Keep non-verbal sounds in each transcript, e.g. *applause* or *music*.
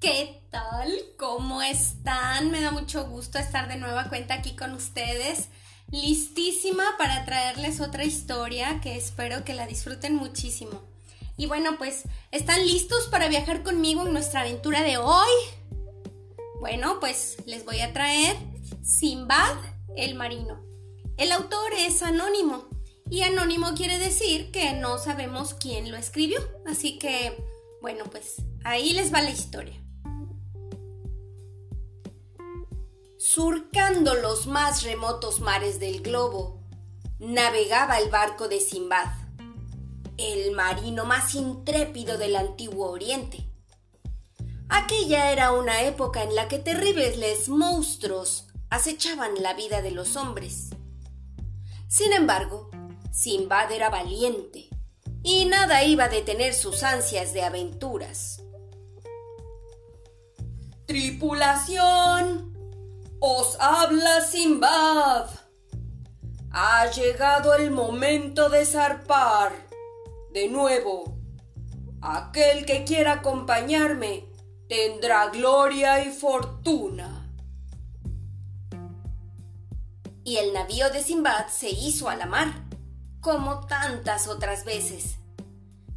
¿Qué tal? ¿Cómo están? Me da mucho gusto estar de nueva cuenta aquí con ustedes. Listísima para traerles otra historia que espero que la disfruten muchísimo. Y bueno, pues, ¿están listos para viajar conmigo en nuestra aventura de hoy? Bueno, pues les voy a traer Simbad el Marino. El autor es anónimo y anónimo quiere decir que no sabemos quién lo escribió. Así que, bueno, pues ahí les va la historia. Surcando los más remotos mares del globo, navegaba el barco de Simbad, el marino más intrépido del antiguo Oriente. Aquella era una época en la que terribles monstruos acechaban la vida de los hombres. Sin embargo, Simbad era valiente y nada iba a detener sus ansias de aventuras. Tripulación, os habla Simbad. Ha llegado el momento de zarpar. De nuevo, aquel que quiera acompañarme tendrá gloria y fortuna. Y el navío de Simbad se hizo a la mar, como tantas otras veces.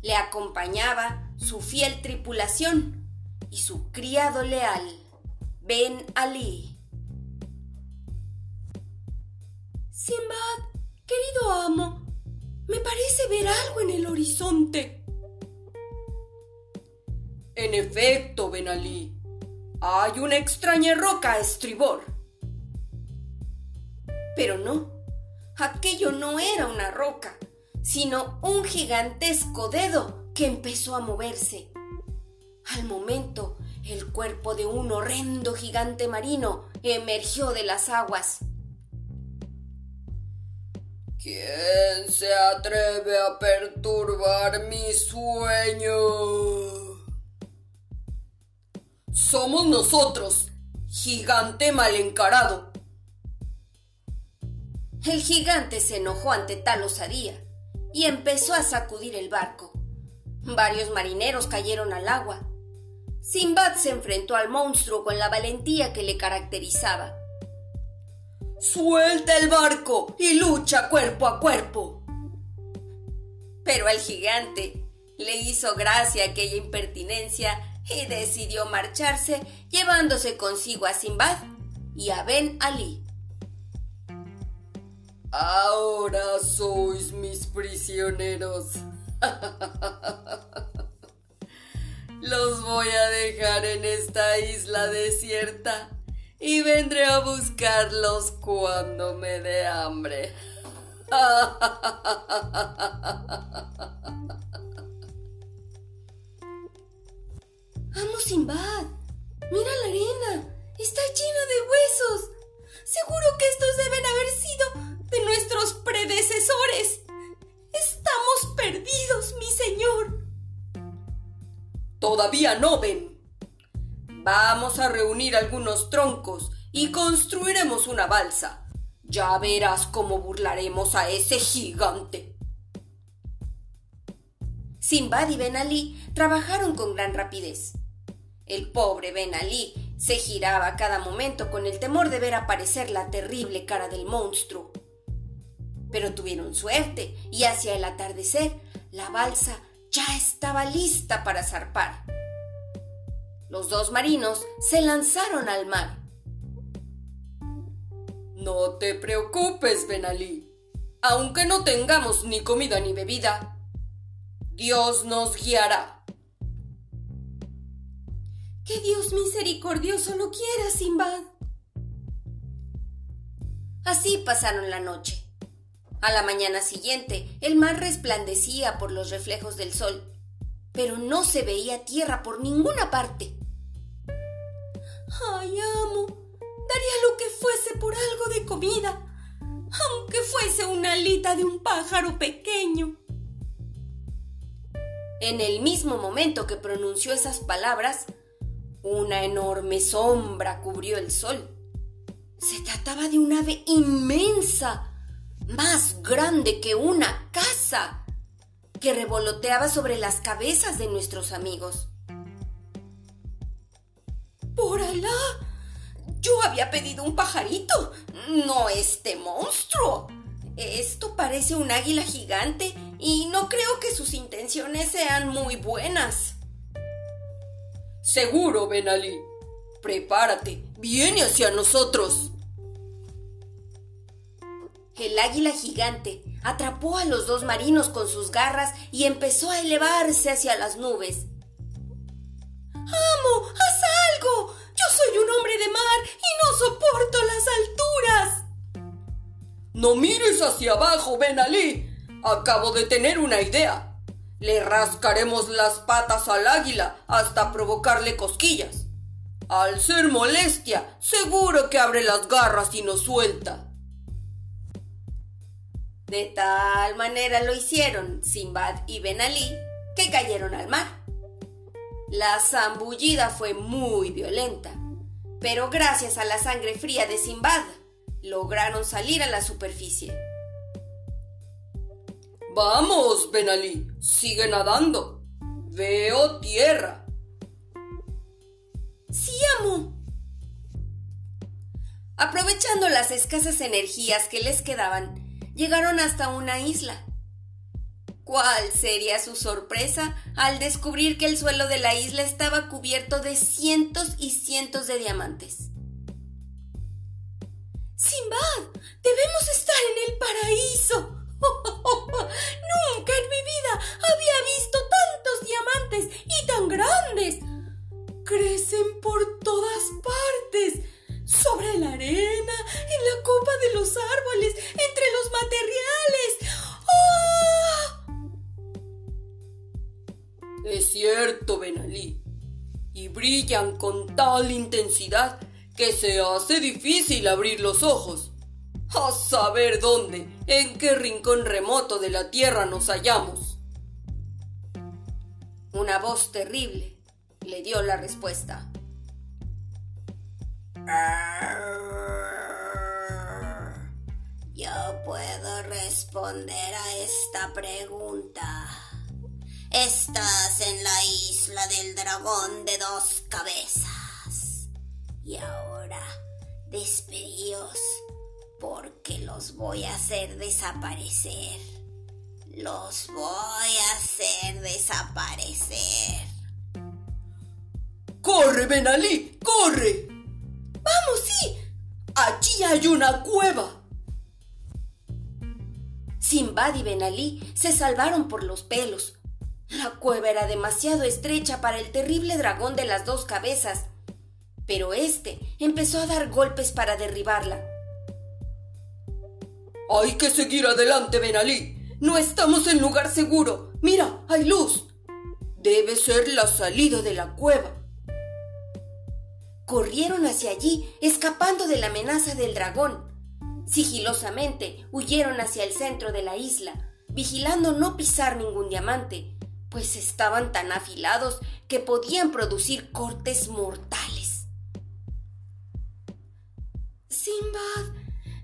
Le acompañaba su fiel tripulación y su criado leal, Ben Ali. Simbad, querido amo, me parece ver algo en el horizonte. En efecto, Benalí, hay una extraña roca a estribor. Pero no, aquello no era una roca, sino un gigantesco dedo que empezó a moverse. Al momento, el cuerpo de un horrendo gigante marino emergió de las aguas. ¿Quién se atreve a perturbar mi sueño? Somos nosotros, gigante mal encarado. El gigante se enojó ante tal osadía y empezó a sacudir el barco. Varios marineros cayeron al agua. Simbad se enfrentó al monstruo con la valentía que le caracterizaba Suelta el barco y lucha cuerpo a cuerpo. Pero al gigante le hizo gracia aquella impertinencia y decidió marcharse llevándose consigo a Simbad y a Ben Ali. Ahora sois mis prisioneros. *laughs* Los voy a dejar en esta isla desierta y vendré a buscarlos cuando me dé hambre. Amo Simbad, mira la arena, está llena de huesos. Seguro que estos deben haber sido de nuestros predecesores. Estamos perdidos, mi señor. Todavía no ven. Vamos a reunir algunos troncos y construiremos una balsa. Ya verás cómo burlaremos a ese gigante. Simbad y Ben Ali trabajaron con gran rapidez. El pobre Ben Ali se giraba a cada momento con el temor de ver aparecer la terrible cara del monstruo. Pero tuvieron suerte y hacia el atardecer la balsa ya estaba lista para zarpar. Los dos marinos se lanzaron al mar. No te preocupes, Benalí. Aunque no tengamos ni comida ni bebida, Dios nos guiará. Que Dios misericordioso lo quiera, Simbad. Así pasaron la noche. A la mañana siguiente, el mar resplandecía por los reflejos del sol, pero no se veía tierra por ninguna parte. Ay, amo, daría lo que fuese por algo de comida, aunque fuese una alita de un pájaro pequeño. En el mismo momento que pronunció esas palabras, una enorme sombra cubrió el sol. Se trataba de un ave inmensa, más grande que una casa, que revoloteaba sobre las cabezas de nuestros amigos. Por Alá, yo había pedido un pajarito, no este monstruo. Esto parece un águila gigante y no creo que sus intenciones sean muy buenas. Seguro, Ben Ali. Prepárate, viene hacia nosotros. El águila gigante atrapó a los dos marinos con sus garras y empezó a elevarse hacia las nubes. ¡Amo! Yo soy un hombre de mar y no soporto las alturas. No mires hacia abajo, Ben Ali. Acabo de tener una idea. Le rascaremos las patas al águila hasta provocarle cosquillas. Al ser molestia, seguro que abre las garras y nos suelta. De tal manera lo hicieron Simbad y Ben Ali que cayeron al mar. La zambullida fue muy violenta, pero gracias a la sangre fría de Simbad lograron salir a la superficie. Vamos, Ben Ali, sigue nadando. Veo tierra. Sí, amo. Aprovechando las escasas energías que les quedaban, llegaron hasta una isla. ¿Cuál sería su sorpresa al descubrir que el suelo de la isla estaba cubierto de cientos y cientos de diamantes? Simbad, debemos estar en el paraíso. Intensidad que se hace difícil abrir los ojos. A saber dónde, en qué rincón remoto de la tierra nos hallamos. Una voz terrible le dio la respuesta. Yo puedo responder a esta pregunta. Estás en la isla del dragón de dos cabezas. Y ahora despedíos porque los voy a hacer desaparecer. Los voy a hacer desaparecer. ¡Corre, Benalí! ¡Corre! ¡Vamos, sí! ¡Allí hay una cueva! Simbad y Benalí se salvaron por los pelos. La cueva era demasiado estrecha para el terrible dragón de las dos cabezas, pero este empezó a dar golpes para derribarla. Hay que seguir adelante, Benalí. No estamos en lugar seguro. Mira, hay luz. Debe ser la salida de la cueva. Corrieron hacia allí, escapando de la amenaza del dragón. Sigilosamente huyeron hacia el centro de la isla, vigilando no pisar ningún diamante, pues estaban tan afilados que podían producir cortes mortales. Simbad,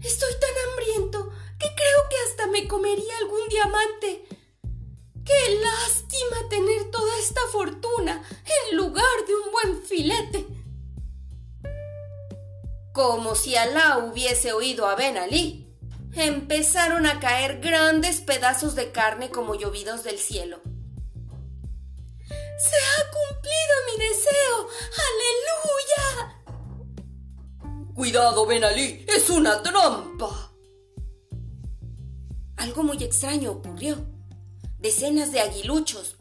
estoy tan hambriento que creo que hasta me comería algún diamante. Qué lástima tener toda esta fortuna en lugar de un buen filete. Como si Alá hubiese oído a Ben Ali, empezaron a caer grandes pedazos de carne como llovidos del cielo. ¡Se ha cumplido mi deseo! Cuidado, Ben Ali, es una trampa. Algo muy extraño ocurrió. Decenas de aguiluchos,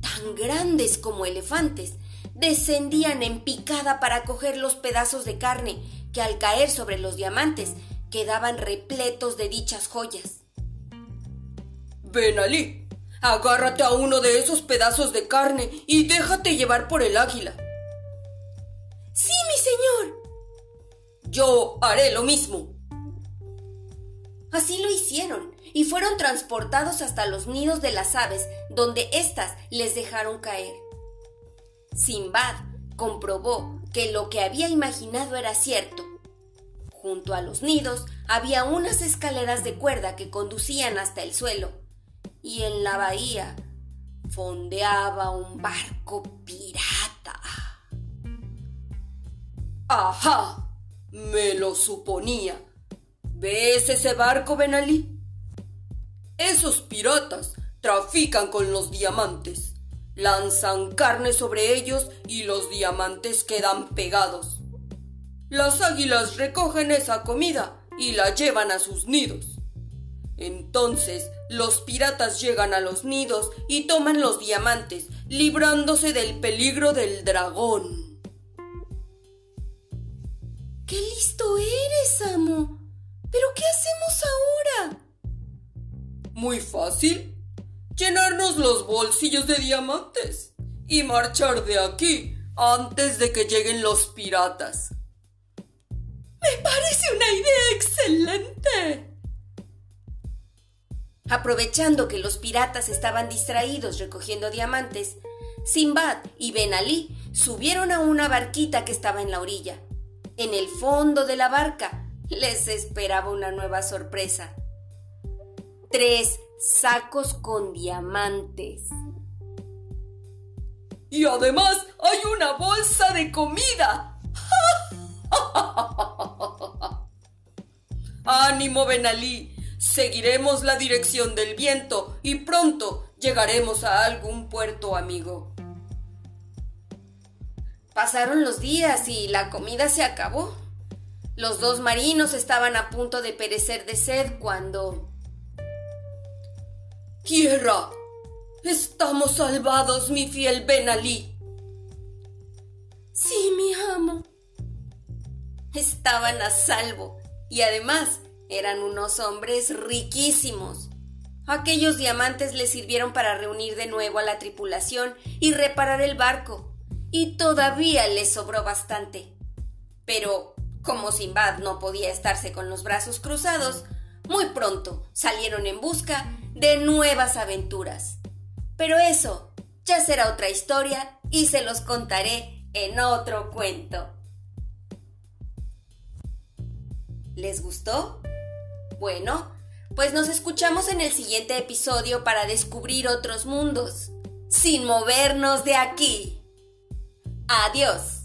tan grandes como elefantes, descendían en picada para coger los pedazos de carne que al caer sobre los diamantes quedaban repletos de dichas joyas. Ben Ali, agárrate a uno de esos pedazos de carne y déjate llevar por el águila. Sí. Yo haré lo mismo. Así lo hicieron y fueron transportados hasta los nidos de las aves, donde éstas les dejaron caer. Simbad comprobó que lo que había imaginado era cierto. Junto a los nidos había unas escaleras de cuerda que conducían hasta el suelo, y en la bahía fondeaba un barco pirata. Ajá, me lo suponía. ¿Ves ese barco, Benalí? Esos piratas trafican con los diamantes. Lanzan carne sobre ellos y los diamantes quedan pegados. Las águilas recogen esa comida y la llevan a sus nidos. Entonces los piratas llegan a los nidos y toman los diamantes, librándose del peligro del dragón. ¡Qué listo eres, amo! ¿Pero qué hacemos ahora? Muy fácil. Llenarnos los bolsillos de diamantes y marchar de aquí antes de que lleguen los piratas. Me parece una idea excelente. Aprovechando que los piratas estaban distraídos recogiendo diamantes, Simbad y Ben Ali subieron a una barquita que estaba en la orilla. En el fondo de la barca les esperaba una nueva sorpresa. Tres sacos con diamantes. Y además hay una bolsa de comida. *laughs* Ánimo, Benalí. Seguiremos la dirección del viento y pronto llegaremos a algún puerto amigo. Pasaron los días y la comida se acabó. Los dos marinos estaban a punto de perecer de sed cuando... Tierra, estamos salvados, mi fiel Benalí. Sí, mi amo. Estaban a salvo y además eran unos hombres riquísimos. Aquellos diamantes les sirvieron para reunir de nuevo a la tripulación y reparar el barco, y todavía les sobró bastante. Pero, como Simbad no podía estarse con los brazos cruzados, muy pronto salieron en busca de nuevas aventuras. Pero eso ya será otra historia y se los contaré en otro cuento. ¿Les gustó? Bueno, pues nos escuchamos en el siguiente episodio para descubrir otros mundos, sin movernos de aquí. Adiós.